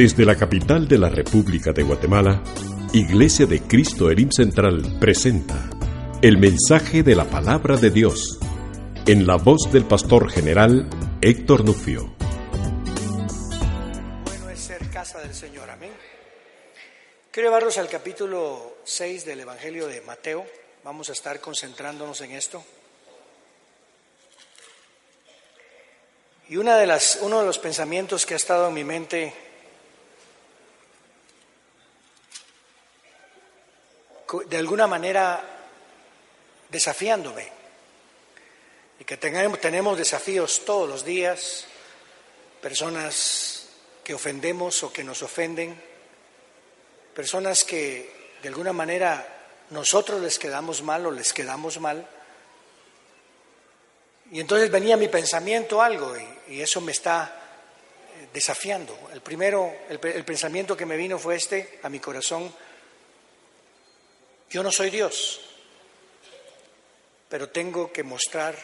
Desde la capital de la República de Guatemala, Iglesia de Cristo Elim Central presenta el mensaje de la palabra de Dios en la voz del pastor general Héctor Nufio. Bueno es ser casa del Señor, amén. Quiero llevarlos al capítulo 6 del Evangelio de Mateo. Vamos a estar concentrándonos en esto. Y una de las, uno de los pensamientos que ha estado en mi mente de alguna manera desafiándome. Y que tengamos, tenemos desafíos todos los días, personas que ofendemos o que nos ofenden, personas que de alguna manera nosotros les quedamos mal o les quedamos mal. Y entonces venía mi pensamiento algo y, eso me está eh, desafiando. El primero, el pensamiento que me vino fue este a mi corazón yo no soy Dios, pero tengo que mostrar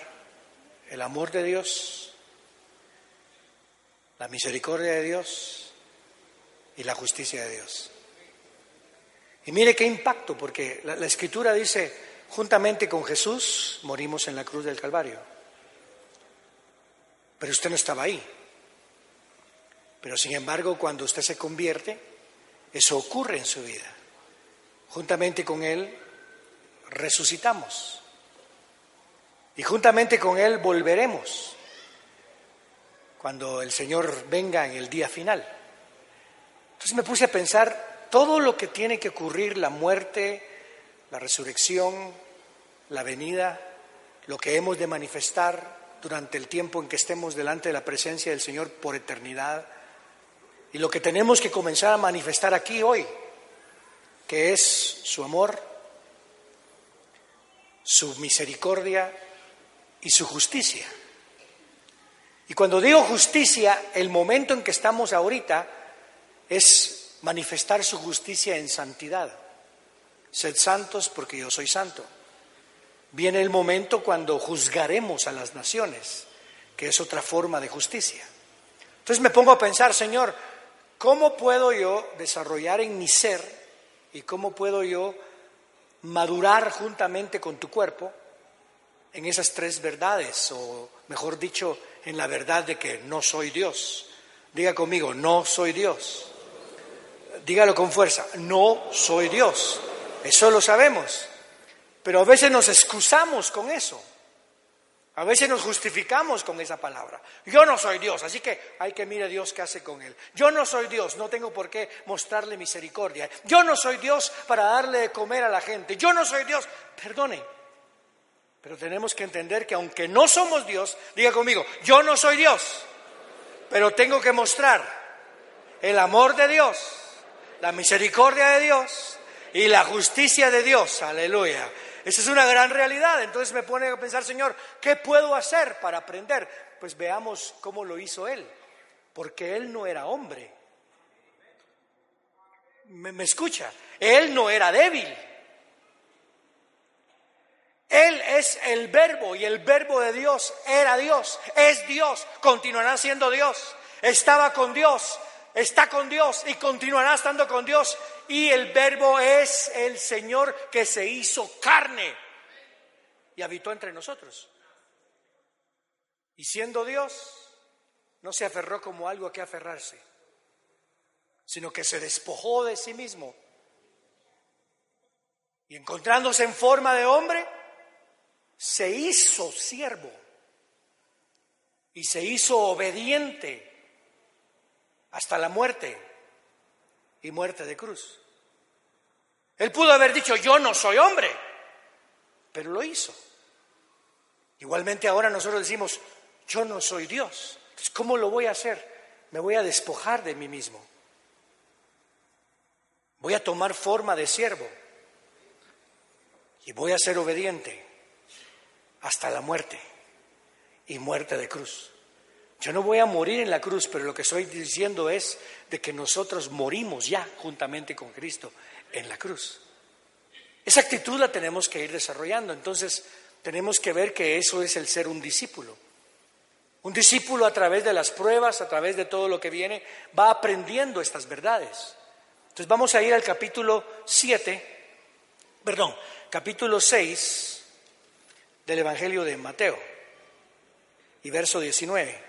el amor de Dios, la misericordia de Dios y la justicia de Dios. Y mire qué impacto, porque la, escritura dice, juntamente con Jesús morimos en la cruz del Calvario. Pero usted no estaba ahí. Pero sin embargo, cuando usted se convierte, eso ocurre en su vida juntamente con Él resucitamos y juntamente con Él volveremos cuando el Señor venga en el día final. Entonces me puse a pensar todo lo que tiene que ocurrir, la muerte, la resurrección, la venida, lo que hemos de manifestar durante el tiempo en que estemos delante de la presencia del Señor por eternidad y lo que tenemos que comenzar a manifestar aquí hoy que es su amor, su misericordia y su justicia. Y cuando digo justicia, el momento en que estamos ahorita es manifestar su justicia en santidad. Sed santos porque yo soy santo. Viene el momento cuando juzgaremos a las naciones, que es otra forma de justicia. Entonces me pongo a pensar, Señor, ¿cómo puedo yo desarrollar en mi ser ¿Y cómo puedo yo madurar juntamente con tu cuerpo en esas tres verdades? O mejor dicho, en la verdad de que no soy Dios. Diga conmigo, no soy Dios. Dígalo con fuerza, no soy Dios. Eso lo sabemos. Pero a veces nos excusamos con eso. A veces nos justificamos con esa palabra. Yo no soy Dios, así que hay que mirar a Dios qué hace con él. Yo no soy Dios, no tengo por qué mostrarle misericordia. Yo no soy Dios para darle de comer a la gente. Yo no soy Dios, perdone. Pero tenemos que entender que aunque no somos Dios, diga conmigo, yo no soy Dios, pero tengo que mostrar el amor de Dios, la misericordia de Dios y la justicia de Dios. Aleluya. Esa es una gran realidad. Entonces me pone a pensar, Señor, ¿qué puedo hacer para aprender? Pues veamos cómo lo hizo Él. Porque Él no era hombre. ¿Me, me escucha? Él no era débil. Él es el verbo y el verbo de Dios era Dios, es Dios, continuará siendo Dios, estaba con Dios, está con Dios y continuará estando con Dios y el verbo es el Señor que se hizo carne y habitó entre nosotros. Y siendo Dios, no se aferró como algo a que aferrarse, sino que se despojó de sí mismo. Y encontrándose en forma de hombre, se hizo siervo y se hizo obediente hasta la muerte y muerte de cruz. Él pudo haber dicho, yo no soy hombre, pero lo hizo. Igualmente ahora nosotros decimos, yo no soy Dios. Entonces, ¿cómo lo voy a hacer? Me voy a despojar de mí mismo. Voy a tomar forma de siervo y voy a ser obediente hasta la muerte y muerte de cruz. Yo no voy a morir en la cruz, pero lo que estoy diciendo es de que nosotros morimos ya juntamente con Cristo en la cruz. Esa actitud la tenemos que ir desarrollando. Entonces, tenemos que ver que eso es el ser un discípulo. Un discípulo a través de las pruebas, a través de todo lo que viene, va aprendiendo estas verdades. Entonces vamos a ir al capítulo 7, perdón, capítulo 6 del Evangelio de Mateo y verso 19.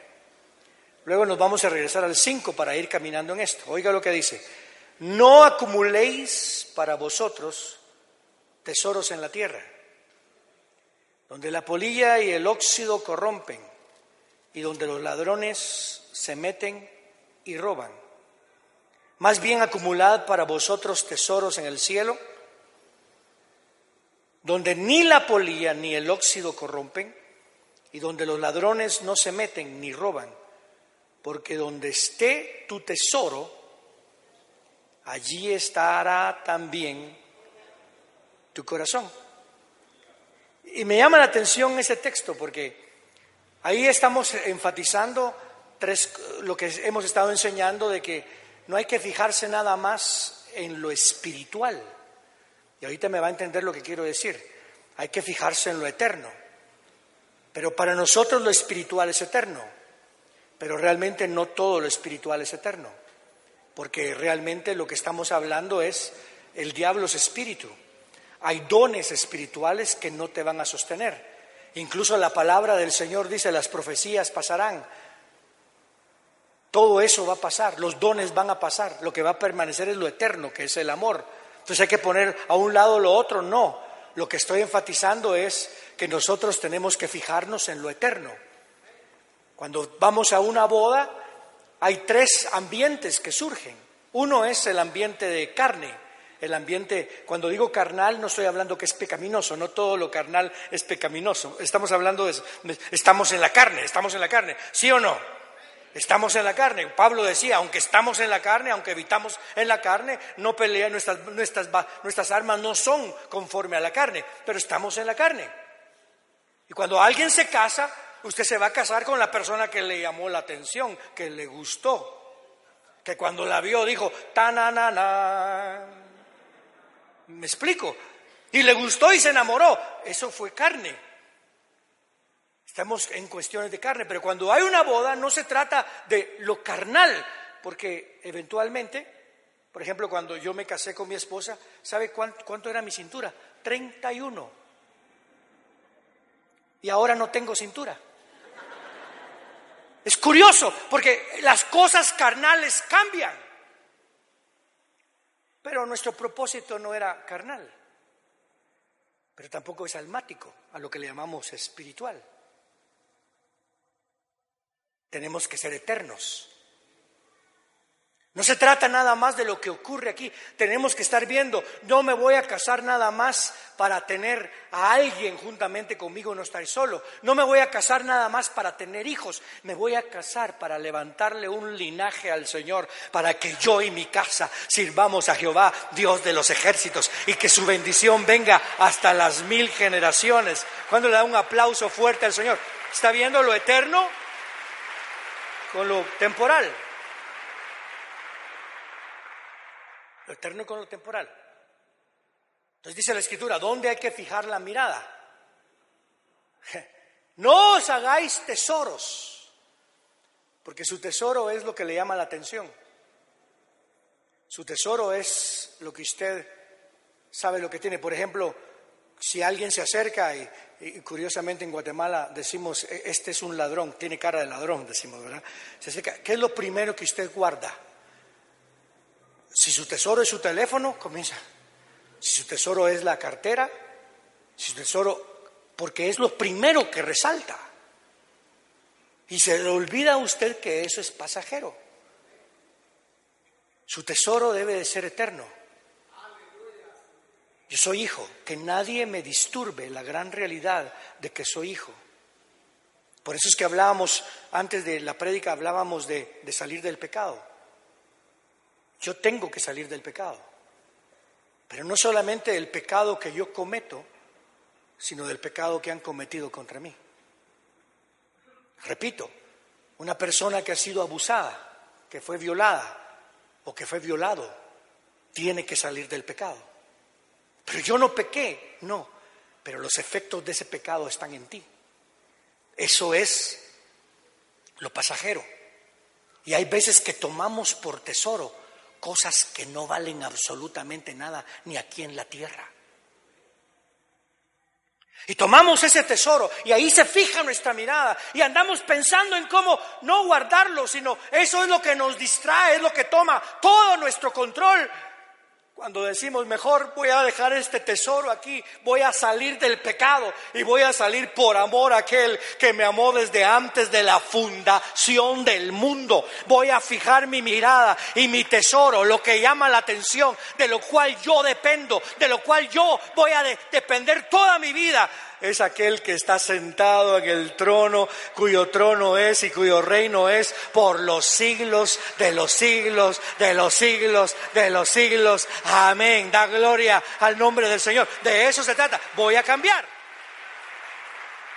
Luego nos vamos a regresar al 5 para ir caminando en esto. Oiga lo que dice. No acumuléis para vosotros tesoros en la tierra, donde la polilla y el óxido corrompen y donde los ladrones se meten y roban. Más bien acumulad para vosotros tesoros en el cielo, donde ni la polilla ni el óxido corrompen y donde los ladrones no se meten ni roban, porque donde esté tu tesoro, allí estará también tu corazón. Y me llama la atención ese texto porque Ahí estamos enfatizando tres, lo que hemos estado enseñando de que no hay que fijarse nada más en lo espiritual. Y ahorita me va a entender lo que quiero decir. Hay que fijarse en lo eterno. Pero para nosotros lo espiritual es eterno. Pero realmente no todo lo espiritual es eterno. Porque realmente lo que estamos hablando es el diablo es espíritu. Hay dones espirituales que no te van a sostener. Incluso la palabra del Señor dice, las profecías pasarán. Todo eso va a pasar, los dones van a pasar, lo que va a permanecer es lo eterno, que es el amor. Entonces hay que poner a un lado lo otro, no. Lo que estoy enfatizando es que nosotros tenemos que fijarnos en lo eterno. Cuando vamos a una boda, hay tres ambientes que surgen. Uno es el ambiente de carne, el ambiente, cuando digo carnal, no estoy hablando que es pecaminoso, no todo lo carnal es pecaminoso. Estamos hablando de, estamos en la carne, estamos en la carne, ¿sí o no? Estamos en la carne. Pablo decía, aunque estamos en la carne, aunque evitamos en la carne, no pelea, nuestras, nuestras, nuestras armas no son conforme a la carne, pero estamos en la carne. Y cuando alguien se casa, usted se va a casar con la persona que le llamó la atención, que le gustó, que cuando la vio dijo, ta-na-na-na. ¿Me explico? Y le gustó y se enamoró. Eso fue carne. Estamos en cuestiones de carne, pero cuando hay una boda no se trata de lo carnal, porque eventualmente, por ejemplo, cuando yo me casé con mi esposa, ¿sabe cuánto, era mi cintura? 31. Y ahora no tengo cintura. Es curioso, porque las cosas carnales cambian. Pero nuestro propósito no era carnal, pero tampoco es almático, a lo que le llamamos espiritual. Tenemos que ser eternos. No se trata nada más de lo que ocurre aquí. Tenemos que estar viendo, no me voy a casar nada más para tener a alguien juntamente conmigo, no estar solo. No me voy a casar nada más para tener hijos. Me voy a casar para levantarle un linaje al Señor, para que yo y mi casa sirvamos a Jehová, Dios de los ejércitos, y que su bendición venga hasta las mil generaciones. Cuando le da un aplauso fuerte al Señor, ¿está viendo lo eterno con lo temporal? Lo eterno con lo temporal. Entonces dice la escritura, ¿dónde hay que fijar la mirada? No os hagáis tesoros, porque su tesoro es lo que le llama la atención. Su tesoro es lo que usted sabe lo que tiene. Por ejemplo, si alguien se acerca y, curiosamente en Guatemala decimos, e, este es un ladrón, tiene cara de ladrón, decimos, ¿verdad? ¿qué es lo primero que usted guarda? Si su tesoro es su teléfono, comienza. Si su tesoro es la cartera, si su tesoro, porque es lo primero que resalta. Y se le olvida a usted que eso es pasajero. Su tesoro debe de ser eterno. Yo soy hijo, que nadie me disturbe la gran realidad de que soy hijo. Por eso es que hablábamos, antes de la prédica, hablábamos de, de salir del pecado. Yo tengo que salir del pecado. Pero no solamente del pecado que yo cometo, sino del pecado que han cometido contra mí. Repito, una persona que ha sido abusada, que fue violada o que fue violado, tiene que salir del pecado. Pero yo no pequé, no, pero los efectos de ese pecado están en ti. Eso es lo pasajero. Y hay veces que tomamos por tesoro cosas que no valen absolutamente nada ni aquí en la tierra. Y tomamos ese tesoro y ahí se fija nuestra mirada y andamos pensando en cómo no guardarlo, sino eso es lo que nos distrae, es lo que toma todo nuestro control cuando decimos, mejor voy a dejar este tesoro aquí, voy a salir del pecado y voy a salir por amor a aquel que me amó desde antes de la fundación del mundo. Voy a fijar mi mirada y mi tesoro, lo que llama la atención, de lo cual yo dependo, de lo cual yo voy a depender toda mi vida es aquel que está sentado en el trono, cuyo trono es y cuyo reino es por los siglos de los siglos, de los siglos, de los siglos. Amén. Da gloria al nombre del Señor. De eso se trata. Voy a cambiar.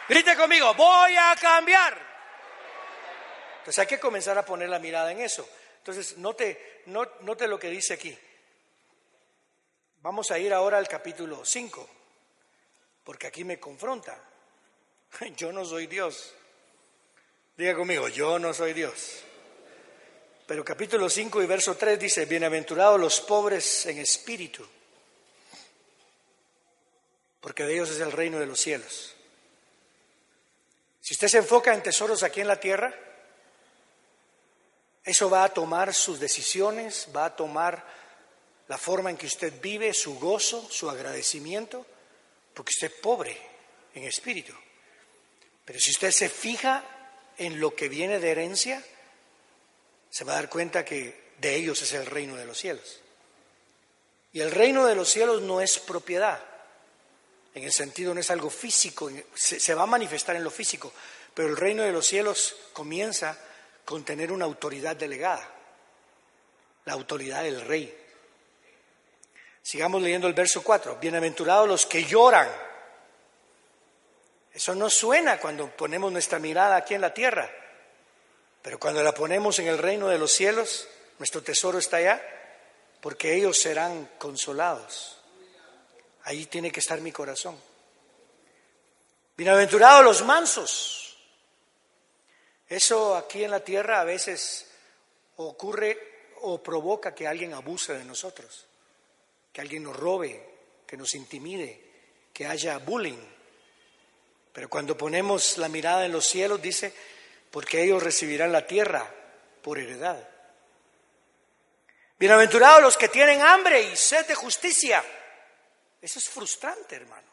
Grite conmigo, voy a cambiar. Entonces hay que comenzar a poner la mirada en eso. Entonces, note, note lo que dice aquí. Vamos a ir ahora al capítulo 5 porque aquí me confronta. Yo no soy Dios. Diga conmigo, yo no soy Dios. Pero capítulo 5 y verso 3 dice, bienaventurados los pobres en espíritu, porque de ellos es el reino de los cielos. Si usted se enfoca en tesoros aquí en la tierra, eso va a tomar sus decisiones, va a tomar la forma en que usted vive, su gozo, su agradecimiento porque usted es pobre en espíritu. Pero si usted se fija en lo que viene de herencia, se va a dar cuenta que de ellos es el reino de los cielos. Y el reino de los cielos no es propiedad, en el sentido no es algo físico, se, va a manifestar en lo físico, pero el reino de los cielos comienza con tener una autoridad delegada, la autoridad del rey. Sigamos leyendo el verso 4. Bienaventurados los que lloran. Eso no suena cuando ponemos nuestra mirada aquí en la tierra, pero cuando la ponemos en el reino de los cielos, nuestro tesoro está allá, porque ellos serán consolados. Ahí tiene que estar mi corazón. Bienaventurados los mansos. Eso aquí en la tierra a veces ocurre o provoca que alguien abuse de nosotros que alguien nos robe, que nos intimide, que haya bullying. Pero cuando ponemos la mirada en los cielos, dice, porque ellos recibirán la tierra por heredad. Bienaventurados los que tienen hambre y sed de justicia. Eso es frustrante, hermano.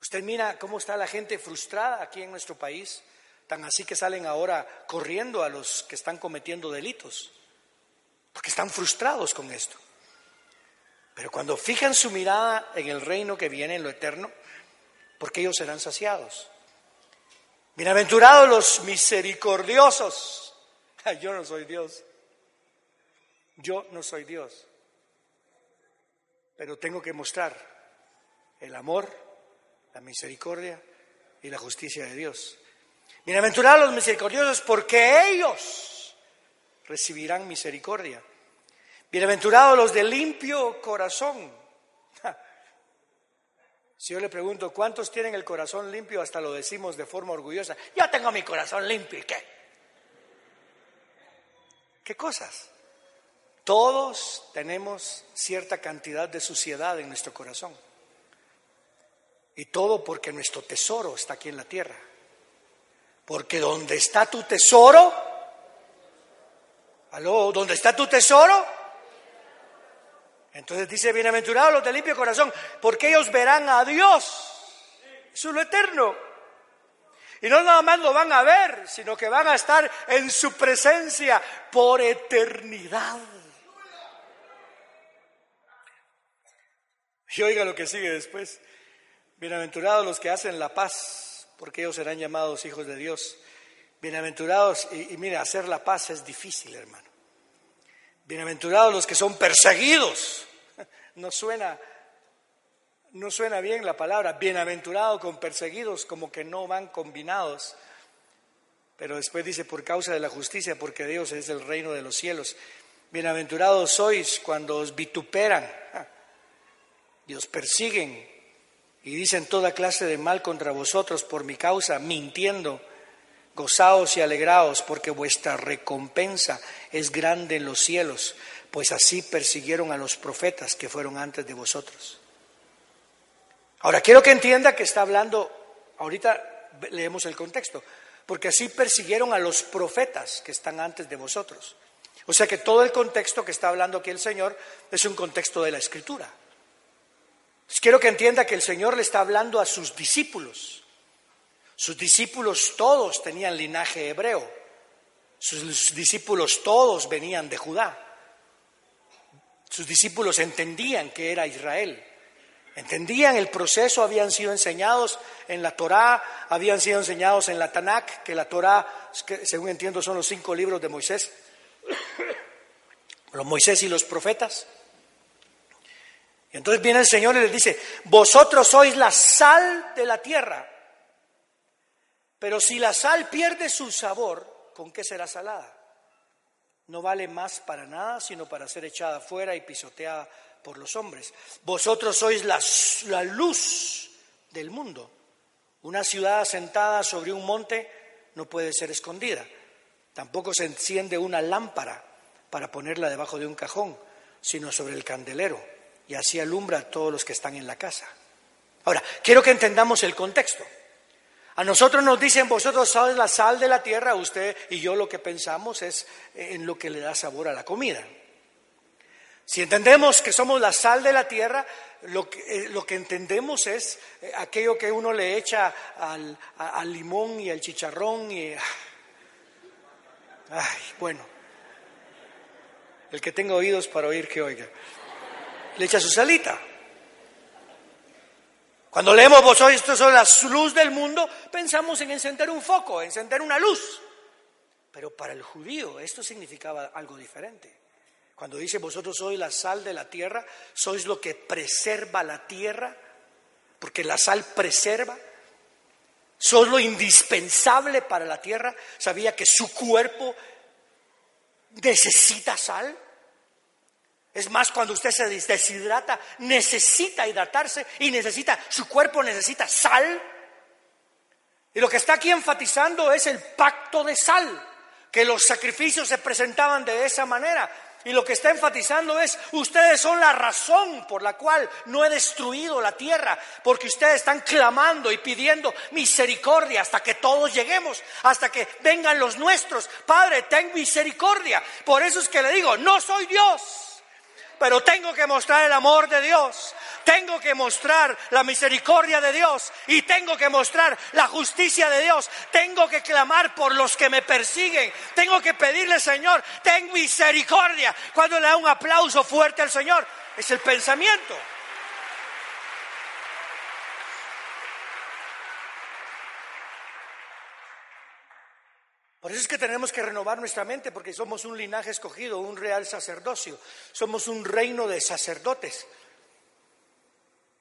Usted mira cómo está la gente frustrada aquí en nuestro país, tan así que salen ahora corriendo a los que están cometiendo delitos, porque están frustrados con esto. Pero cuando fijan su mirada en el reino que viene, en lo eterno, porque ellos serán saciados. Bienaventurados los misericordiosos. Yo no soy Dios. Yo no soy Dios. Pero tengo que mostrar el amor, la misericordia y la justicia de Dios. Bienaventurados los misericordiosos porque ellos recibirán misericordia. Bienaventurados los de limpio corazón. Si yo le pregunto, ¿cuántos tienen el corazón limpio? Hasta lo decimos de forma orgullosa. Yo tengo mi corazón limpio. ¿Y qué? ¿Qué cosas? Todos tenemos cierta cantidad de suciedad en nuestro corazón. Y todo porque nuestro tesoro está aquí en la tierra. Porque donde está tu tesoro, aló, ¿dónde está tu tesoro? Entonces dice, bienaventurados los de limpio corazón, porque ellos verán a Dios. Eso es lo eterno. Y no nada más lo van a ver, sino que van a estar en su presencia por eternidad. Y oiga lo que sigue después. Bienaventurados los que hacen la paz, porque ellos serán llamados hijos de Dios. Bienaventurados, y, y mira, hacer la paz es difícil, hermano. Bienaventurados los que son perseguidos. No suena, no suena bien la palabra bienaventurado con perseguidos, como que no van combinados. Pero después dice por causa de la justicia, porque Dios es el reino de los cielos. Bienaventurados sois cuando os vituperan y os persiguen y dicen toda clase de mal contra vosotros por mi causa, mintiendo. gozaos y alegraos, porque vuestra recompensa es grande en los cielos, pues así persiguieron a los profetas que fueron antes de vosotros. Ahora, quiero que entienda que está hablando, ahorita leemos el contexto, porque así persiguieron a los profetas que están antes de vosotros. O sea que todo el contexto que está hablando aquí el Señor es un contexto de la Escritura. quiero que entienda que el Señor le está hablando a sus discípulos. Sus discípulos todos tenían linaje hebreo. Sus discípulos todos venían de Judá. Sus discípulos entendían que era Israel. Entendían el proceso, habían sido enseñados en la Torá, habían sido enseñados en la Tanakh, que la Torá, según entiendo, son los cinco libros de Moisés los Moisés y los profetas. Y entonces viene el Señor y les dice, vosotros sois la sal de la tierra, pero si la sal pierde su sabor, ¿con qué será salada? No vale más para nada, sino para ser echada fuera y pisoteada por los hombres. Vosotros sois la, luz del mundo. Una ciudad asentada sobre un monte no puede ser escondida. Tampoco se enciende una lámpara para ponerla debajo de un cajón, sino sobre el candelero, y así alumbra a todos los que están en la casa. Ahora, quiero que entendamos el contexto. A nosotros nos dicen, vosotros sois la sal de la tierra, usted y yo lo que pensamos es en lo que le da sabor a la comida. Si entendemos que somos la sal de la tierra, lo que, eh, lo que entendemos es eh, aquello que uno le echa al, limón y al chicharrón y ah, Ay, bueno. El que tenga oídos para oír, que oiga. Le echa su salita. Cuando leemos vosotros sois la luz del mundo, pensamos en encender un foco, encender una luz. Pero para el judío esto significaba algo diferente. Cuando dice vosotros sois la sal de la tierra, sois lo que preserva la tierra, porque la sal preserva. Son lo indispensable para la tierra. Sabía que su cuerpo necesita sal. Es más, cuando usted se deshidrata, necesita hidratarse y necesita, su cuerpo necesita sal. Y lo que está aquí enfatizando es el pacto de sal, que los sacrificios se presentaban de esa manera. Y lo que está enfatizando es, ustedes son la razón por la cual no he destruido la tierra, porque ustedes están clamando y pidiendo misericordia hasta que todos lleguemos, hasta que vengan los nuestros. Padre, ten misericordia. Por eso es que le digo, no soy Dios pero tengo que mostrar el amor de Dios, tengo que mostrar la misericordia de Dios y tengo que mostrar la justicia de Dios, tengo que clamar por los que me persiguen, tengo que pedirle, Señor, ten misericordia. Cuando le da un aplauso fuerte al Señor, es el pensamiento. Por eso es que tenemos que renovar nuestra mente, porque somos un linaje escogido, un real sacerdocio, somos un reino de sacerdotes.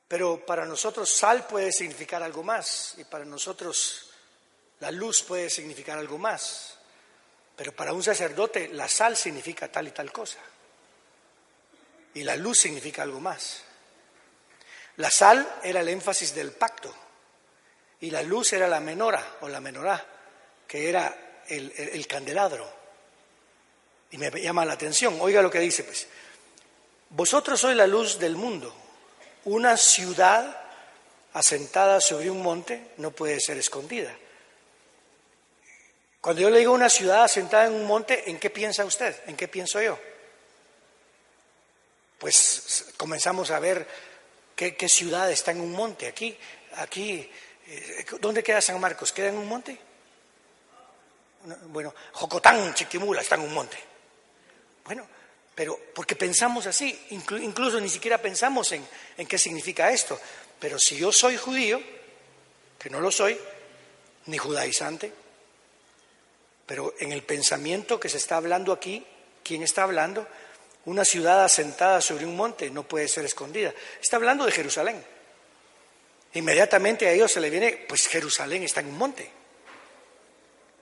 Pero para nosotros sal puede significar algo más y para nosotros la luz puede significar algo más. Pero para un sacerdote la sal significa tal y tal cosa. Y la luz significa algo más. La sal era el énfasis del pacto y la luz era la menora o la menorá, que era el, candelabro. Y me llama la atención. Oiga lo que dice, pues. Vosotros sois la luz del mundo. Una ciudad asentada sobre un monte no puede ser escondida. Cuando yo le digo una ciudad asentada en un monte, ¿en qué piensa usted? ¿En qué pienso yo? Pues comenzamos a ver qué, qué ciudad está en un monte. Aquí, aquí, eh, ¿dónde queda San Marcos? ¿Queda en un monte? Bueno, Jocotán, Chiquimula, está en un monte. Bueno, pero porque pensamos así, incluso ni siquiera pensamos en, en qué significa esto. Pero si yo soy judío, que no lo soy, ni judaizante, pero en el pensamiento que se está hablando aquí, ¿quién está hablando? Una ciudad asentada sobre un monte no puede ser escondida. Está hablando de Jerusalén. Inmediatamente a ellos se le viene, pues Jerusalén está en un monte.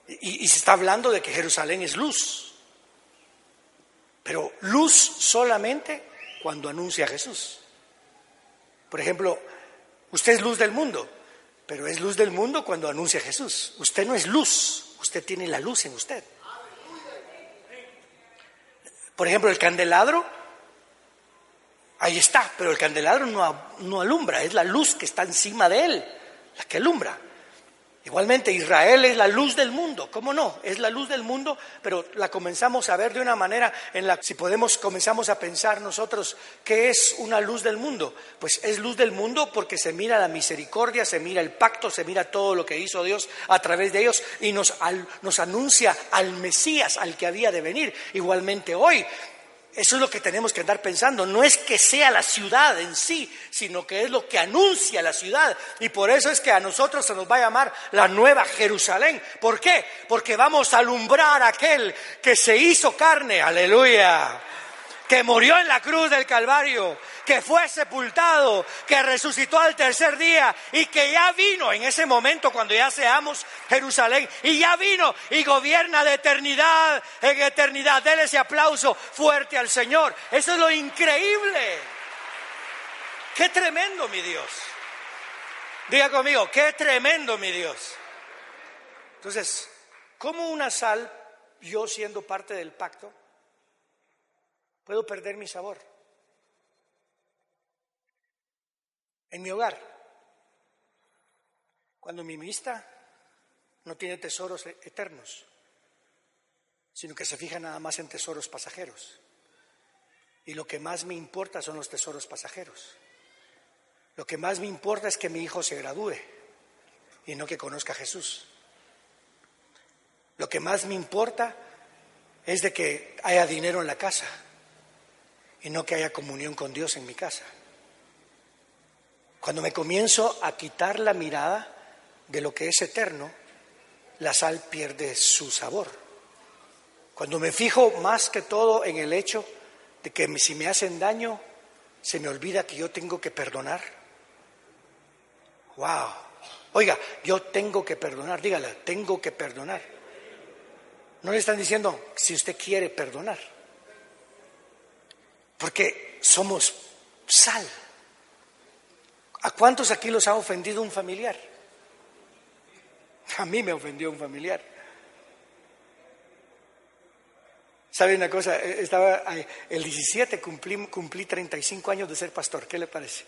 Y, se está hablando de que Jerusalén es luz. Pero luz solamente cuando anuncia a Jesús. Por ejemplo, usted es luz del mundo, pero es luz del mundo cuando anuncia a Jesús. Usted no es luz, usted tiene la luz en usted. Por ejemplo, el candelabro, ahí está, pero el candelabro no, no alumbra, es la luz que está encima de él, la que alumbra. Igualmente, Israel es la luz del mundo, ¿cómo no? Es la luz del mundo, pero la comenzamos a ver de una manera en la si podemos comenzamos a pensar nosotros qué es una luz del mundo, pues es luz del mundo porque se mira la misericordia, se mira el pacto, se mira todo lo que hizo Dios a través de ellos y nos, nos anuncia al Mesías, al que había de venir. Igualmente hoy eso es lo que tenemos que andar pensando. No es que sea la ciudad en sí, sino que es lo que anuncia la ciudad. Y por eso es que a nosotros se nos va a llamar la nueva Jerusalén. ¿Por qué? Porque vamos a alumbrar a aquel que se hizo carne. Aleluya que murió en la cruz del Calvario, que fue sepultado, que resucitó al tercer día y que ya vino en ese momento cuando ya seamos Jerusalén y ya vino y gobierna de eternidad en eternidad. Dele ese aplauso fuerte al Señor. Eso es lo increíble. Qué tremendo, mi Dios. Diga conmigo, qué tremendo, mi Dios. Entonces, ¿cómo una sal, yo siendo parte del pacto, puedo perder mi sabor. En mi hogar, cuando mi vista no tiene tesoros e-, eternos, sino que se fija nada más en tesoros pasajeros. Y lo que más me importa son los tesoros pasajeros. Lo que más me importa es que mi hijo se gradúe y no que conozca a Jesús. Lo que más me importa es de que haya dinero en la casa y no que haya comunión con Dios en mi casa. Cuando me comienzo a quitar la mirada de lo que es eterno, la sal pierde su sabor. Cuando me fijo más que todo en el hecho de que si me hacen daño, se me olvida que yo tengo que perdonar. Wow. Oiga, yo tengo que perdonar, dígale, tengo que perdonar. No le están diciendo si usted quiere perdonar. Porque somos sal. ¿A cuántos aquí los ha ofendido un familiar? A mí me ofendió un familiar. ¿Sabe una cosa? Eh, estaba el 17 cumplí, cumplí 35 años de ser pastor. ¿Qué le parece?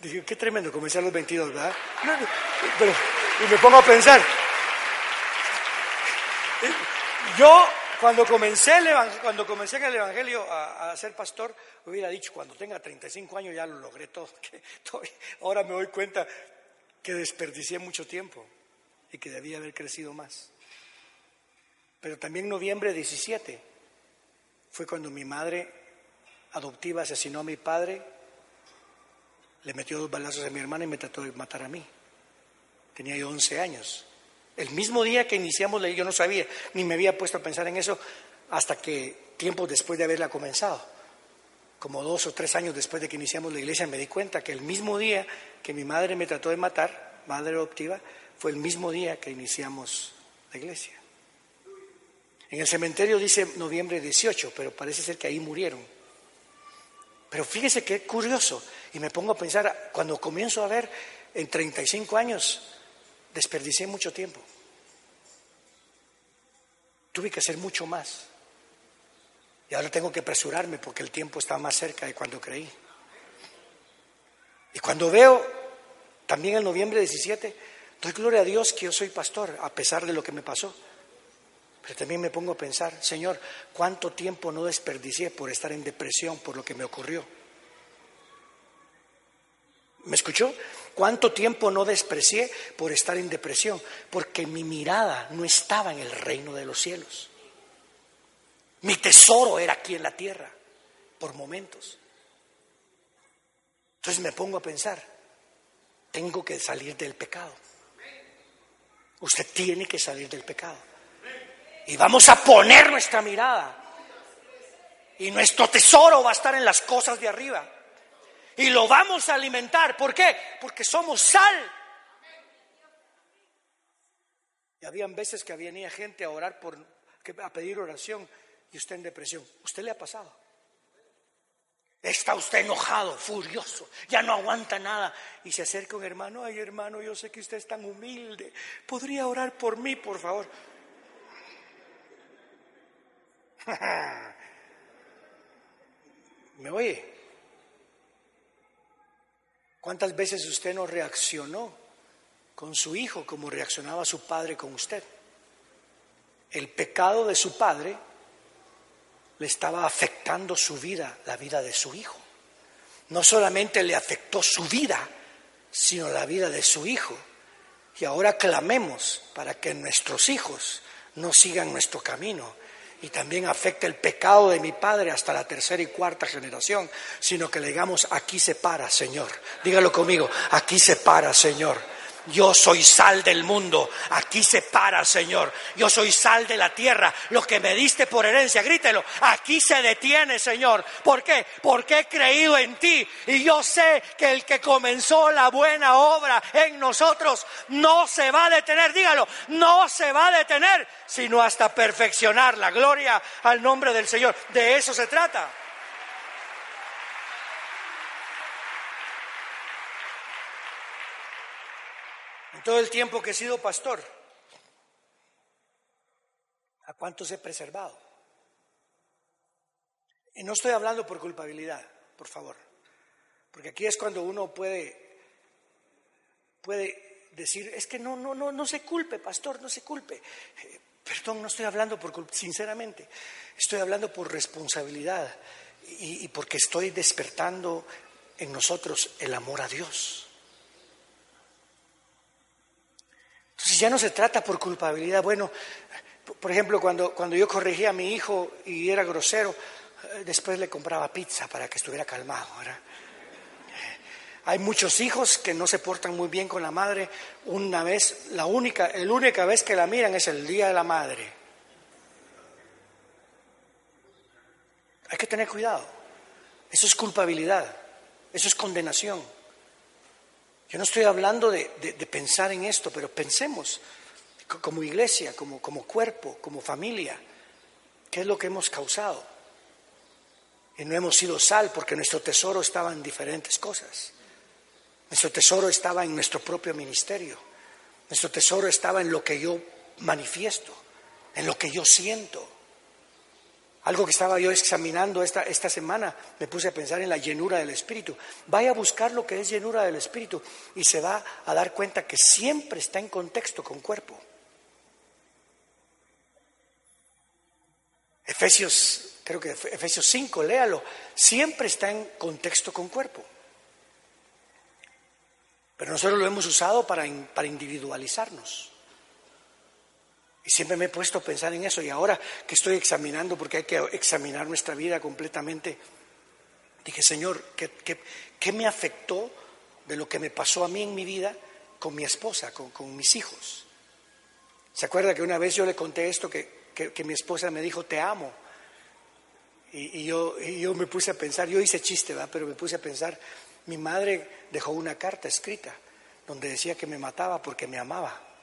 Dije, qué tremendo, comencé a los 22, ¿verdad? y me pongo a pensar. Yo cuando comencé, el cuando comencé en el Evangelio a, ser pastor, hubiera dicho, cuando tenga 35 años ya lo logré todo. ahora me doy cuenta que desperdicié mucho tiempo y que debía haber crecido más. Pero también noviembre 17 fue cuando mi madre adoptiva asesinó a mi padre, le metió dos balazos a mi hermana y me trató de matar a mí. Tenía yo 11 años. El mismo día que iniciamos la yo no sabía, ni me había puesto a pensar en eso hasta que tiempo después de haberla comenzado. Como dos o tres años después de que iniciamos la iglesia me di cuenta que el mismo día que mi madre me trató de matar, madre adoptiva, fue el mismo día que iniciamos la iglesia. En el cementerio dice noviembre 18, pero parece ser que ahí murieron. Pero fíjese qué curioso, y me pongo a pensar, cuando comienzo a ver en 35 años, desperdicié mucho tiempo. Tuve que hacer mucho más. Y ahora tengo que apresurarme porque el tiempo está más cerca de cuando creí. Y cuando veo, también el noviembre 17, doy gloria a Dios que yo soy pastor, a pesar de lo que me pasó. Pero también me pongo a pensar, Señor, ¿cuánto tiempo no desperdicié por estar en depresión por lo que me ocurrió? ¿Me escuchó? ¿Cuánto tiempo no desprecié por estar en depresión? Porque mi mirada no estaba en el reino de los cielos. Mi tesoro era aquí en la tierra, por momentos. Entonces me pongo a pensar, tengo que salir del pecado. Usted tiene que salir del pecado. Y vamos a poner nuestra mirada. Y nuestro tesoro va a estar en las cosas de arriba. Y lo vamos a alimentar. ¿Por qué? Porque somos sal. Y habían veces que venía gente a orar por, a pedir oración y usted en depresión. ¿Usted le ha pasado? Está usted enojado, furioso, ya no aguanta nada. Y se acerca un hermano, ay hermano, yo sé que usted es tan humilde, ¿podría orar por mí, por favor? ¿Me oye? ¿Cuántas veces usted no reaccionó con su hijo como reaccionaba su padre con usted? El pecado de su padre le estaba afectando su vida, la vida de su hijo. No solamente le afectó su vida, sino la vida de su hijo. Y ahora clamemos para que nuestros hijos no sigan nuestro camino y también afecte el pecado de mi padre hasta la tercera y cuarta generación, sino que le digamos, aquí se para, Señor. Dígalo conmigo, aquí se para, Señor. Yo soy sal del mundo, aquí se para, Señor. Yo soy sal de la tierra, lo que me diste por herencia, grítelo, aquí se detiene, Señor. ¿Por qué? Porque he creído en ti y yo sé que el que comenzó la buena obra en nosotros no se va a detener, dígalo, no se va a detener, sino hasta perfeccionar la gloria al nombre del Señor. De eso se trata. Todo el tiempo que he sido pastor, ¿a cuántos he preservado? Y no estoy hablando por culpabilidad, por favor, porque aquí es cuando uno puede, puede decir, es que no, no, no, no se culpe, pastor, no se culpe. Eh, perdón, no estoy hablando por culpa, sinceramente, estoy hablando por responsabilidad y porque estoy despertando en nosotros el amor a Dios. Entonces ya no se trata por culpabilidad. Bueno, por ejemplo, cuando, cuando yo corregía a mi hijo y era grosero, eh, después le compraba pizza para que estuviera calmado. Hay muchos hijos que no se portan muy bien con la madre. Una vez, la única, la única vez que la miran es el día de la madre. Hay que tener cuidado. Eso es culpabilidad. Eso es condenación. Yo no estoy hablando de, pensar en esto, pero pensemos como iglesia, como, como cuerpo, como familia, ¿qué es lo que hemos causado? Y no hemos sido sal porque nuestro tesoro estaba en diferentes cosas. Nuestro tesoro estaba en nuestro propio ministerio. Nuestro tesoro estaba en lo que yo manifiesto, en lo que yo siento. Algo que estaba yo examinando esta, esta semana, me puse a pensar en la llenura del Espíritu. Vaya a buscar lo que es llenura del Espíritu y se va a dar cuenta que siempre está en contexto con cuerpo. Efesios, creo que Efesios 5, léalo, siempre está en contexto con cuerpo. Pero nosotros lo hemos usado para, para individualizarnos. Y siempre me he puesto a pensar en eso y ahora que estoy examinando, porque hay que examinar nuestra vida completamente, dije, Señor, ¿qué, me afectó de lo que me pasó a mí en mi vida con mi esposa, con, mis hijos? ¿Se acuerda que una vez yo le conté esto, que, mi esposa me dijo, te amo? Y, yo, yo me puse a pensar, yo hice chiste, ¿verdad? pero me puse a pensar, mi madre dejó una carta escrita donde decía que me mataba porque me amaba.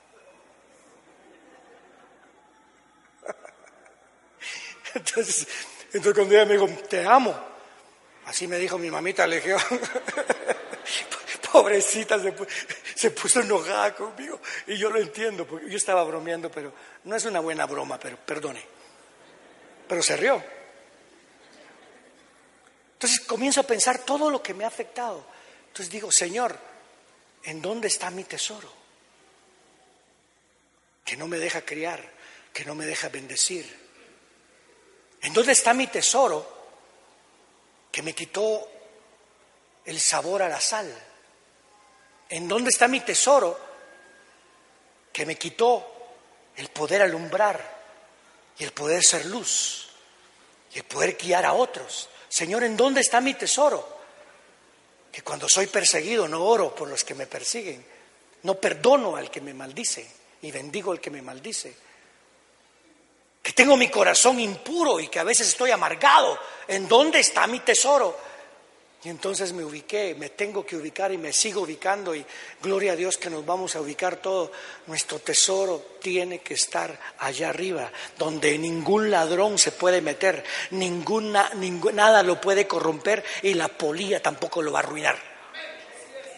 Entonces, entonces cuando ella me dijo, te amo, así me dijo mi mamita Legión, pobrecita se, puso enojada conmigo y yo lo entiendo, porque yo estaba bromeando, pero no es una buena broma, pero perdone. Pero se rió. Entonces comienzo a pensar todo lo que me ha afectado. Entonces digo, Señor, ¿en dónde está mi tesoro? Que no me deja criar, que no me deja bendecir, ¿En dónde está mi tesoro que me quitó el sabor a la sal? ¿En dónde está mi tesoro que me quitó el poder alumbrar y el poder ser luz y el poder guiar a otros? Señor, ¿en dónde está mi tesoro? Que cuando soy perseguido no oro por los que me persiguen, no perdono al que me maldice y bendigo al que me maldice que tengo mi corazón impuro y que a veces estoy amargado. ¿En dónde está mi tesoro? Y entonces me ubiqué, me tengo que ubicar y me sigo ubicando y gloria a Dios que nos vamos a ubicar todo. Nuestro tesoro tiene que estar allá arriba, donde ningún ladrón se puede meter, ninguna, nada lo puede corromper y la polilla tampoco lo va a arruinar.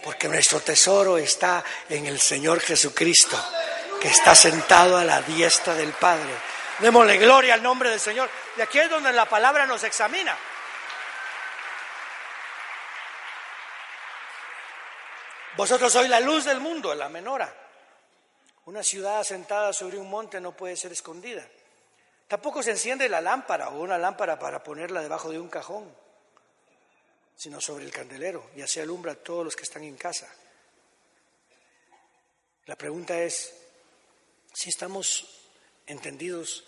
Porque nuestro tesoro está en el Señor Jesucristo, que está sentado a la diestra del Padre Démosle gloria al nombre del Señor. Y aquí es donde la palabra nos examina. Vosotros sois la luz del mundo, la menora. Una ciudad asentada sobre un monte no puede ser escondida. Tampoco se enciende la lámpara o una lámpara para ponerla debajo de un cajón, sino sobre el candelero y así alumbra a todos los que están en casa. La pregunta es si estamos entendidos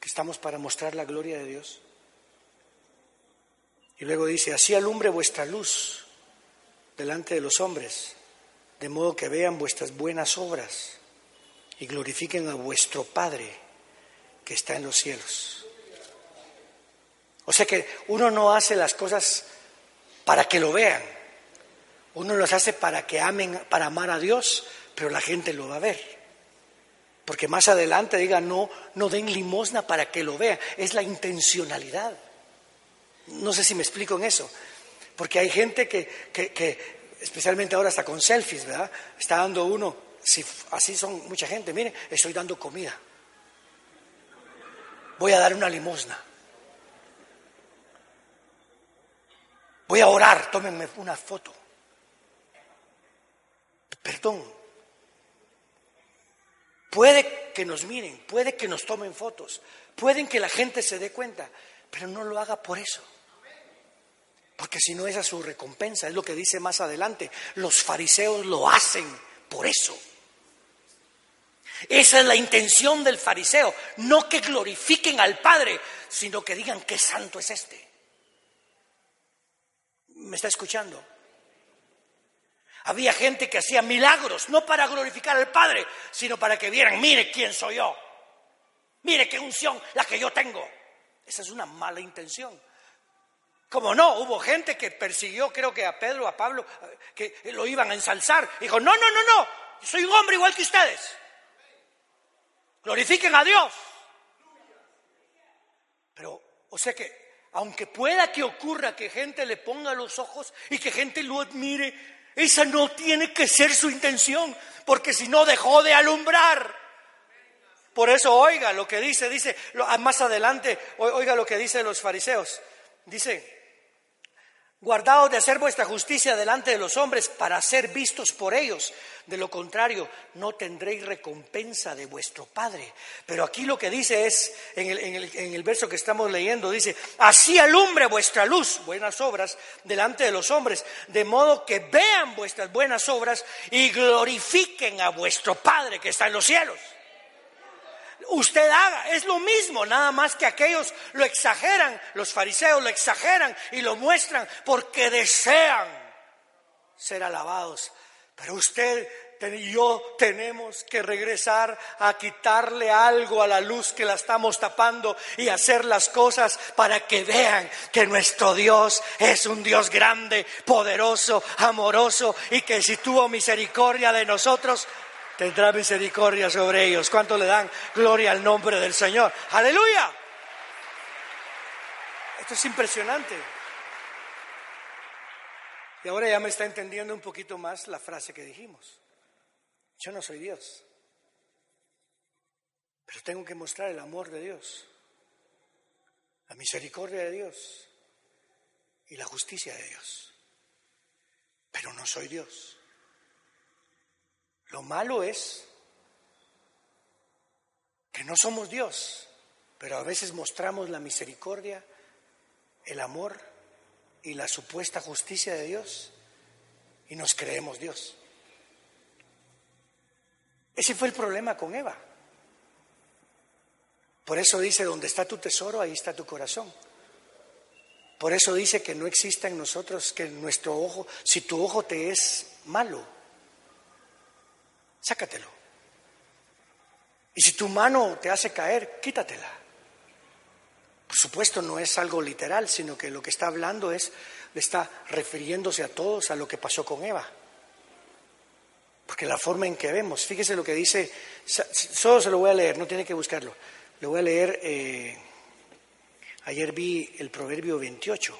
que estamos para mostrar la gloria de Dios. Y luego dice, así alumbre vuestra luz delante de los hombres, de modo que vean vuestras buenas obras y glorifiquen a vuestro Padre que está en los cielos. O sea que uno no hace las cosas para que lo vean, uno las hace para que amen, para amar a Dios, pero la gente lo va a ver. Porque más adelante diga, no, no den limosna para que lo vean, es la intencionalidad. No sé si me explico en eso. Porque hay gente que, que especialmente ahora está con selfies, ¿verdad? Está dando uno, si así son mucha gente, miren, estoy dando comida. Voy a dar una limosna. Voy a orar, tómenme una foto. Perdón. Puede que nos miren, puede que nos tomen fotos, pueden que la gente se dé cuenta, pero no lo haga por eso. Porque si no, esa es su recompensa, es lo que dice más adelante. Los fariseos lo hacen por eso. Esa es la intención del fariseo, no que glorifiquen al Padre, sino que digan qué santo es este. ¿Me está escuchando? Había gente que hacía milagros, no para glorificar al Padre, sino para que vieran, mire quién soy yo, mire qué unción la que yo tengo. Esa es una mala intención. Como no, hubo gente que persiguió, creo que a Pedro, a Pablo, que lo iban a ensalzar. Dijo, no, no, no, no, soy un hombre igual que ustedes. Glorifiquen a Dios. Pero, o sea que, aunque pueda que ocurra que gente le ponga los ojos y que gente lo admire, esa no tiene que ser su intención, porque si no dejó de alumbrar. Por eso oiga lo que dice, dice, más adelante, oiga lo que dice los fariseos. Dice, Guardaos de hacer vuestra justicia delante de los hombres para ser vistos por ellos. De lo contrario, no tendréis recompensa de vuestro Padre. Pero aquí lo que dice es, en el, en el, verso que estamos leyendo, dice, así alumbre vuestra luz, buenas obras, delante de los hombres, de modo que vean vuestras buenas obras y glorifiquen a vuestro Padre que está en los cielos usted haga. Es lo mismo, nada más que aquellos lo exageran, los fariseos lo exageran y lo muestran porque desean ser alabados. Pero usted y yo tenemos que regresar a quitarle algo a la luz que la estamos tapando y hacer las cosas para que vean que nuestro Dios es un Dios grande, poderoso, amoroso y que si tuvo misericordia de nosotros, tendrá misericordia sobre ellos. ¿Cuánto le dan gloria al nombre del Señor? Aleluya. Esto es impresionante. Y ahora ya me está entendiendo un poquito más la frase que dijimos. Yo no soy Dios, pero tengo que mostrar el amor de Dios, la misericordia de Dios y la justicia de Dios. Pero no soy Dios. Lo malo es que no somos Dios, pero a veces mostramos la misericordia, el amor y la supuesta justicia de Dios y nos creemos Dios. Ese fue el problema con Eva. Por eso dice, donde está tu tesoro, ahí está tu corazón. Por eso dice que no exista en nosotros, que nuestro ojo, si tu ojo te es malo, sácatelo. Y si tu mano te hace caer, quítatela. Por supuesto, no es algo literal, sino que lo que está hablando es, está refiriéndose a todos a lo que pasó con Eva. Porque la forma en que vemos, fíjese lo que dice, solo se lo voy a leer, no tiene que buscarlo. Le voy a leer, eh, ayer vi el Proverbio 28,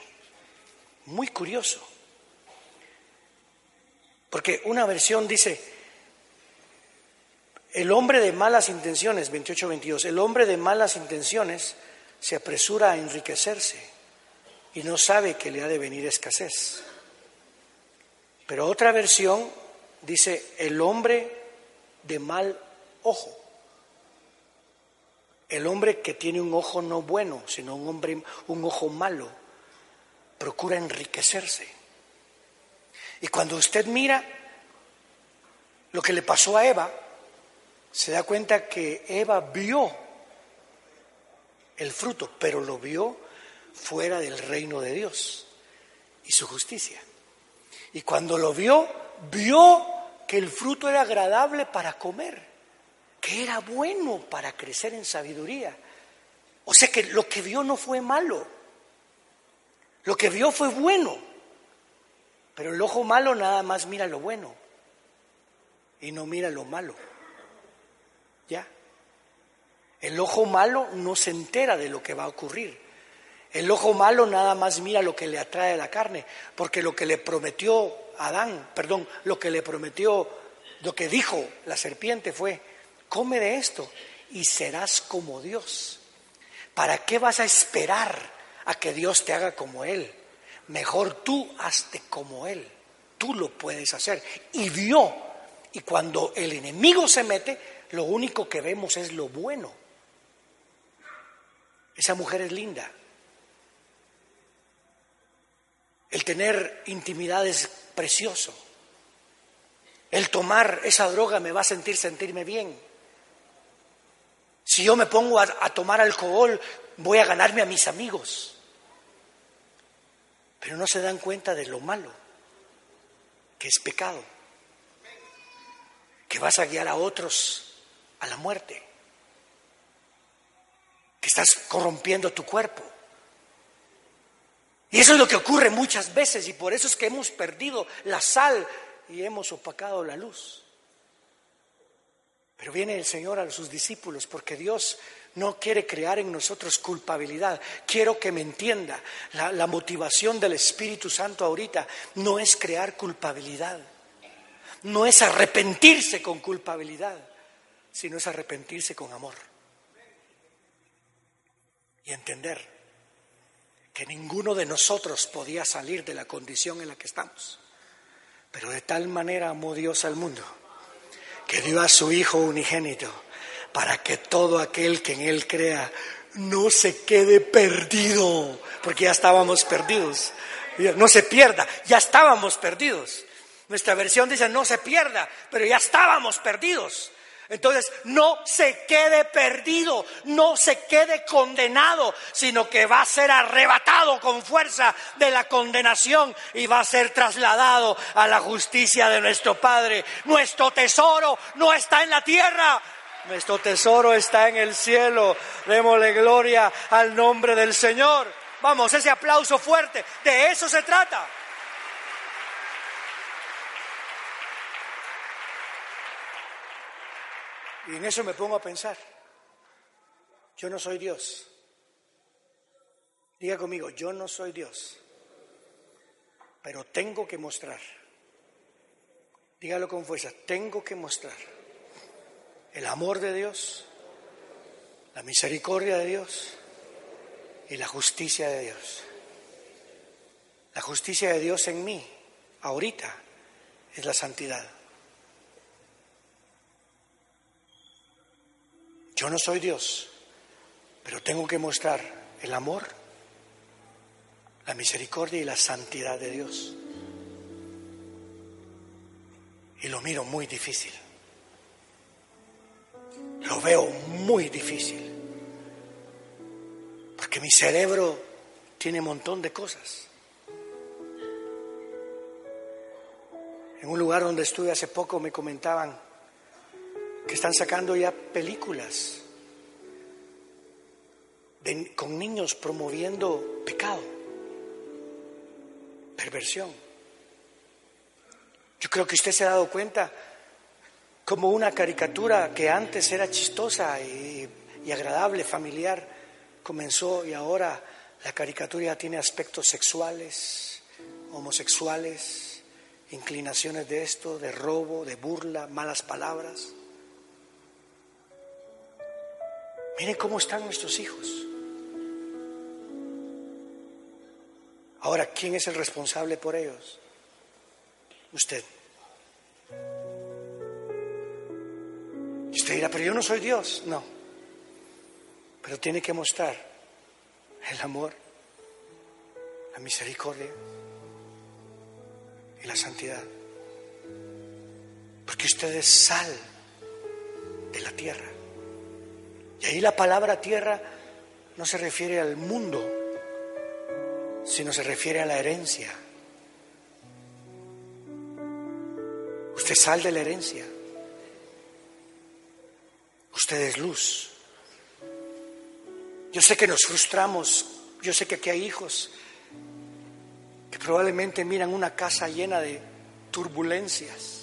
muy curioso. Porque una versión dice, El hombre de malas intenciones, 28-22, el hombre de malas intenciones se apresura a enriquecerse y no sabe que le ha de venir escasez. Pero otra versión dice el hombre de mal ojo. El hombre que tiene un ojo no bueno, sino un hombre un ojo malo, procura enriquecerse. Y cuando usted mira lo que le pasó a Eva, se da cuenta que Eva vio el fruto, pero lo vio fuera del reino de Dios y su justicia. Y cuando lo vio, vio que el fruto era agradable para comer, que era bueno para crecer en sabiduría. O sea que lo que vio no fue malo, lo que vio fue bueno, pero el ojo malo nada más mira lo bueno y no mira lo malo. ¿Ya? El ojo malo no se entera de lo que va a ocurrir. El ojo malo nada más mira lo que le atrae la carne, porque lo que le prometió Adán, perdón, lo que le prometió, lo que dijo la serpiente fue, come de esto y serás como Dios. ¿Para qué vas a esperar a que Dios te haga como Él? Mejor tú hazte como Él. Tú lo puedes hacer. Y vio. Y cuando el enemigo se mete, lo único que vemos es lo bueno. Esa mujer es linda. El tener intimidad es precioso. El tomar esa droga me va a sentir sentirme bien. Si yo me pongo a, a, tomar alcohol, voy a ganarme a mis amigos. Pero no se dan cuenta de lo malo, que es pecado, que vas a guiar a otros a la muerte, que estás corrompiendo tu cuerpo. Y eso es lo que ocurre muchas veces y por eso es que hemos perdido la sal y hemos opacado la luz. Pero viene el Señor a sus discípulos porque Dios no quiere crear en nosotros culpabilidad. Quiero que me entienda, la, la, motivación del Espíritu Santo ahorita no es crear culpabilidad, no es arrepentirse con culpabilidad, sino es arrepentirse con amor. Y entender que ninguno de nosotros podía salir de la condición en la que estamos. Pero de tal manera amó Dios al mundo que dio a su Hijo unigénito para que todo aquel que en Él crea no se quede perdido, porque ya estábamos perdidos. No se pierda, ya estábamos perdidos. Nuestra versión dice no se pierda, pero ya estábamos perdidos. Entonces, no se quede perdido, no se quede condenado, sino que va a ser arrebatado con fuerza de la condenación y va a ser trasladado a la justicia de nuestro Padre. Nuestro tesoro no está en la tierra, nuestro tesoro está en el cielo. Démosle gloria al nombre del Señor. Vamos, ese aplauso fuerte, de eso se trata. Y en eso me pongo a pensar. Yo no soy Dios. Diga conmigo, yo no soy Dios. Pero tengo que mostrar. Dígalo con fuerza, tengo que mostrar el amor de Dios, la misericordia de Dios y la justicia de Dios. La justicia de Dios en mí, ahorita, es la santidad. Yo no soy Dios, pero tengo que mostrar el amor, la misericordia y la santidad de Dios. Y lo miro muy difícil. Lo veo muy difícil. Porque mi cerebro tiene un montón de cosas. En un lugar donde estuve hace poco me comentaban que están sacando ya películas con niños promoviendo pecado, perversión. Yo creo que usted se ha dado cuenta como una caricatura que antes era chistosa y, y agradable, familiar, comenzó y ahora la caricatura ya tiene aspectos sexuales, homosexuales, inclinaciones de esto, de robo, de burla, malas palabras. Miren cómo están nuestros hijos. Ahora, ¿quién es el responsable por ellos? Usted. Usted dirá, pero yo no soy Dios. No. Pero tiene que mostrar el amor, la misericordia y la santidad. Porque usted es sal de la tierra. Y ahí la palabra tierra no se refiere al mundo, sino se refiere a la herencia. Usted sal de la herencia. Usted es luz. Yo sé que nos frustramos, yo sé que aquí hay hijos que probablemente miran una casa llena de turbulencias,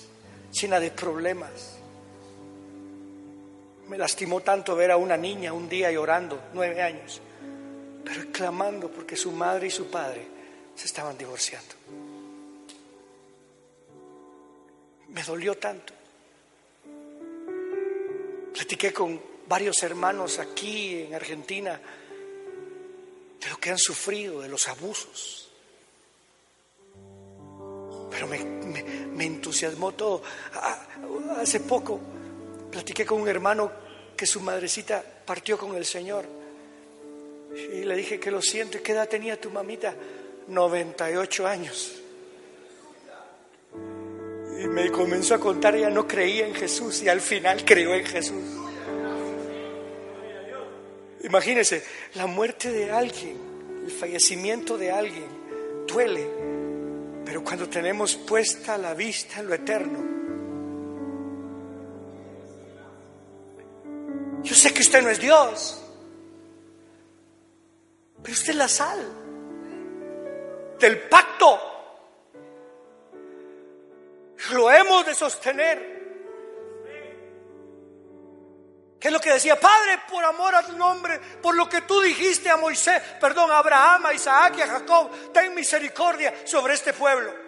llena de problemas. Me lastimó tanto ver a una niña un día llorando, nueve años, pero clamando porque su madre y su padre se estaban divorciando. Me dolió tanto. Platiqué con varios hermanos aquí en Argentina de lo que han sufrido, de los abusos. Pero me, me entusiasmó todo. Hace poco Platiqué con un hermano que su madrecita partió con el Señor. Y le dije que lo siento. ¿Qué edad tenía tu mamita? 98 años. Y me comenzó a contar, ella no creía en Jesús y al final creyó en Jesús. Imagínense, la muerte de alguien, el fallecimiento de alguien, duele. Pero cuando tenemos puesta la vista en lo eterno, Yo sé que usted no es Dios, pero usted es la sal del pacto. Lo hemos de sostener. ¿Qué es lo que decía? Padre, por amor a tu nombre, por lo que tú dijiste a Moisés, perdón, a Abraham, a Isaac y a Jacob, ten misericordia sobre este pueblo.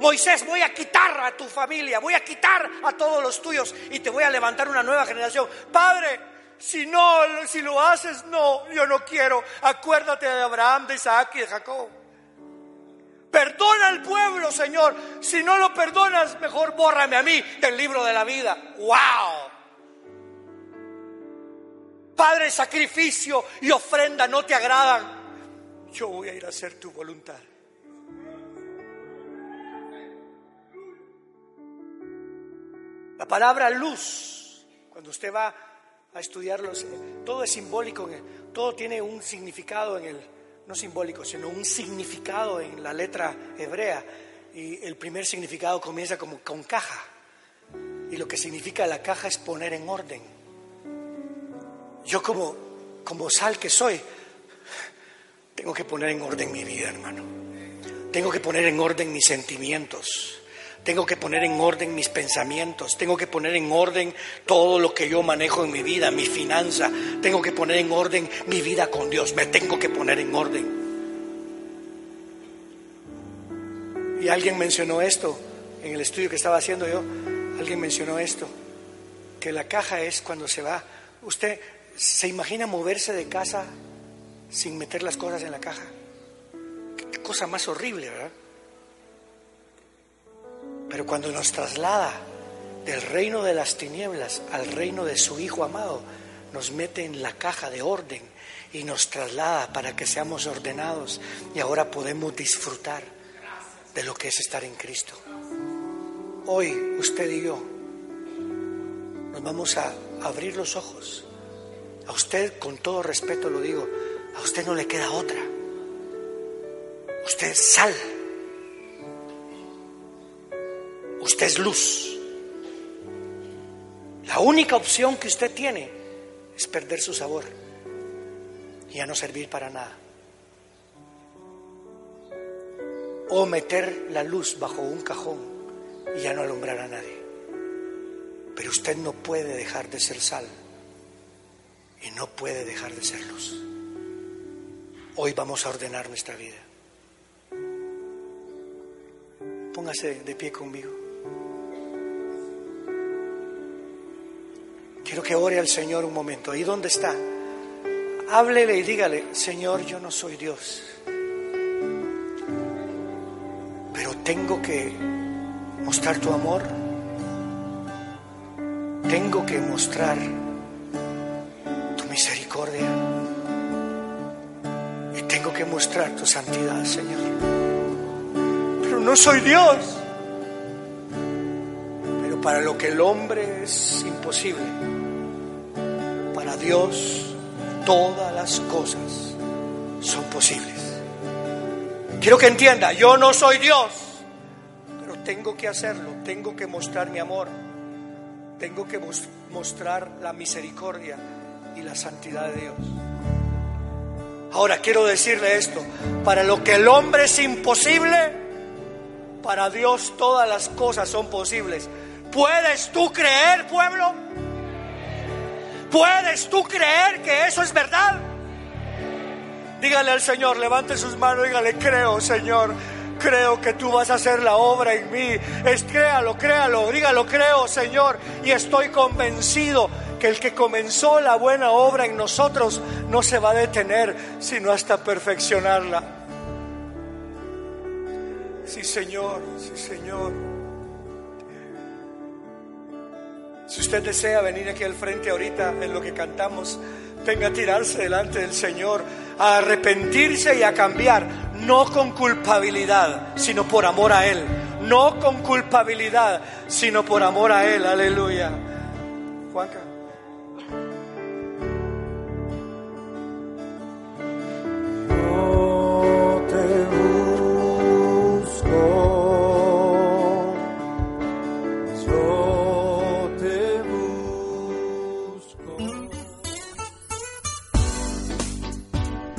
Moisés, voy a quitar a tu familia, voy a quitar a todos los tuyos y te voy a levantar una nueva generación. Padre, si no, si lo haces, no, yo no quiero. Acuérdate de Abraham, de Isaac y de Jacob. Perdona al pueblo, Señor. Si no lo perdonas, mejor bórrame a mí del libro de la vida. ¡Wow! Padre, sacrificio y ofrenda no te agradan. Yo voy a ir a hacer tu voluntad. La palabra luz, cuando usted va a estudiarlos, todo es simbólico, todo tiene un significado en el, no simbólico, sino un significado en la letra hebrea. Y el primer significado comienza como con caja. Y lo que significa la caja es poner en orden. Yo como, como sal que soy, tengo que poner en orden mi vida, hermano. Tengo que poner en orden mis sentimientos. Tengo que poner en orden mis pensamientos, tengo que poner en orden todo lo que yo manejo en mi vida, mi finanza, tengo que poner en orden mi vida con Dios, me tengo que poner en orden. Y alguien mencionó esto en el estudio que estaba haciendo yo, alguien mencionó esto, que la caja es cuando se va, usted se imagina moverse de casa sin meter las cosas en la caja. Qué cosa más horrible, ¿verdad? Pero cuando nos traslada del reino de las tinieblas al reino de su Hijo amado, nos mete en la caja de orden y nos traslada para que seamos ordenados y ahora podemos disfrutar de lo que es estar en Cristo. Hoy usted y yo nos vamos a abrir los ojos. A usted, con todo respeto lo digo, a usted no le queda otra. Usted sal Usted es luz. La única opción que usted tiene es perder su sabor y ya no servir para nada. O meter la luz bajo un cajón y ya no alumbrar a nadie. Pero usted no puede dejar de ser sal y no puede dejar de ser luz. Hoy vamos a ordenar nuestra vida. Póngase de pie conmigo. Quiero que ore al Señor un momento. Ahí donde está. Háblele y dígale, Señor, yo no soy Dios. Pero tengo que mostrar tu amor. Tengo que mostrar tu misericordia. Y tengo que mostrar tu santidad, Señor. Pero no soy Dios. Pero para lo que el hombre es imposible, Dios todas las cosas son posibles. Quiero que entienda, yo no soy Dios, pero tengo que hacerlo, tengo que mostrar mi amor, tengo que mostrar la misericordia y la santidad de Dios. Ahora quiero decirle esto, para lo que el hombre es imposible, para Dios todas las cosas son posibles. ¿Puedes tú creer, pueblo? ¿Puedes tú creer que eso es verdad? Dígale al Señor, levante sus manos, dígale, creo, Señor, creo que tú vas a hacer la obra en mí. Es, créalo, créalo, dígalo, creo, Señor, y estoy convencido que el que comenzó la buena obra en nosotros no se va a detener, sino hasta perfeccionarla. Sí, Señor, sí, Señor. Si usted desea venir aquí al frente ahorita en lo que cantamos, venga a tirarse delante del Señor, a arrepentirse y a cambiar, no con culpabilidad, sino por amor a Él. No con culpabilidad, sino por amor a Él. Aleluya. Juanca.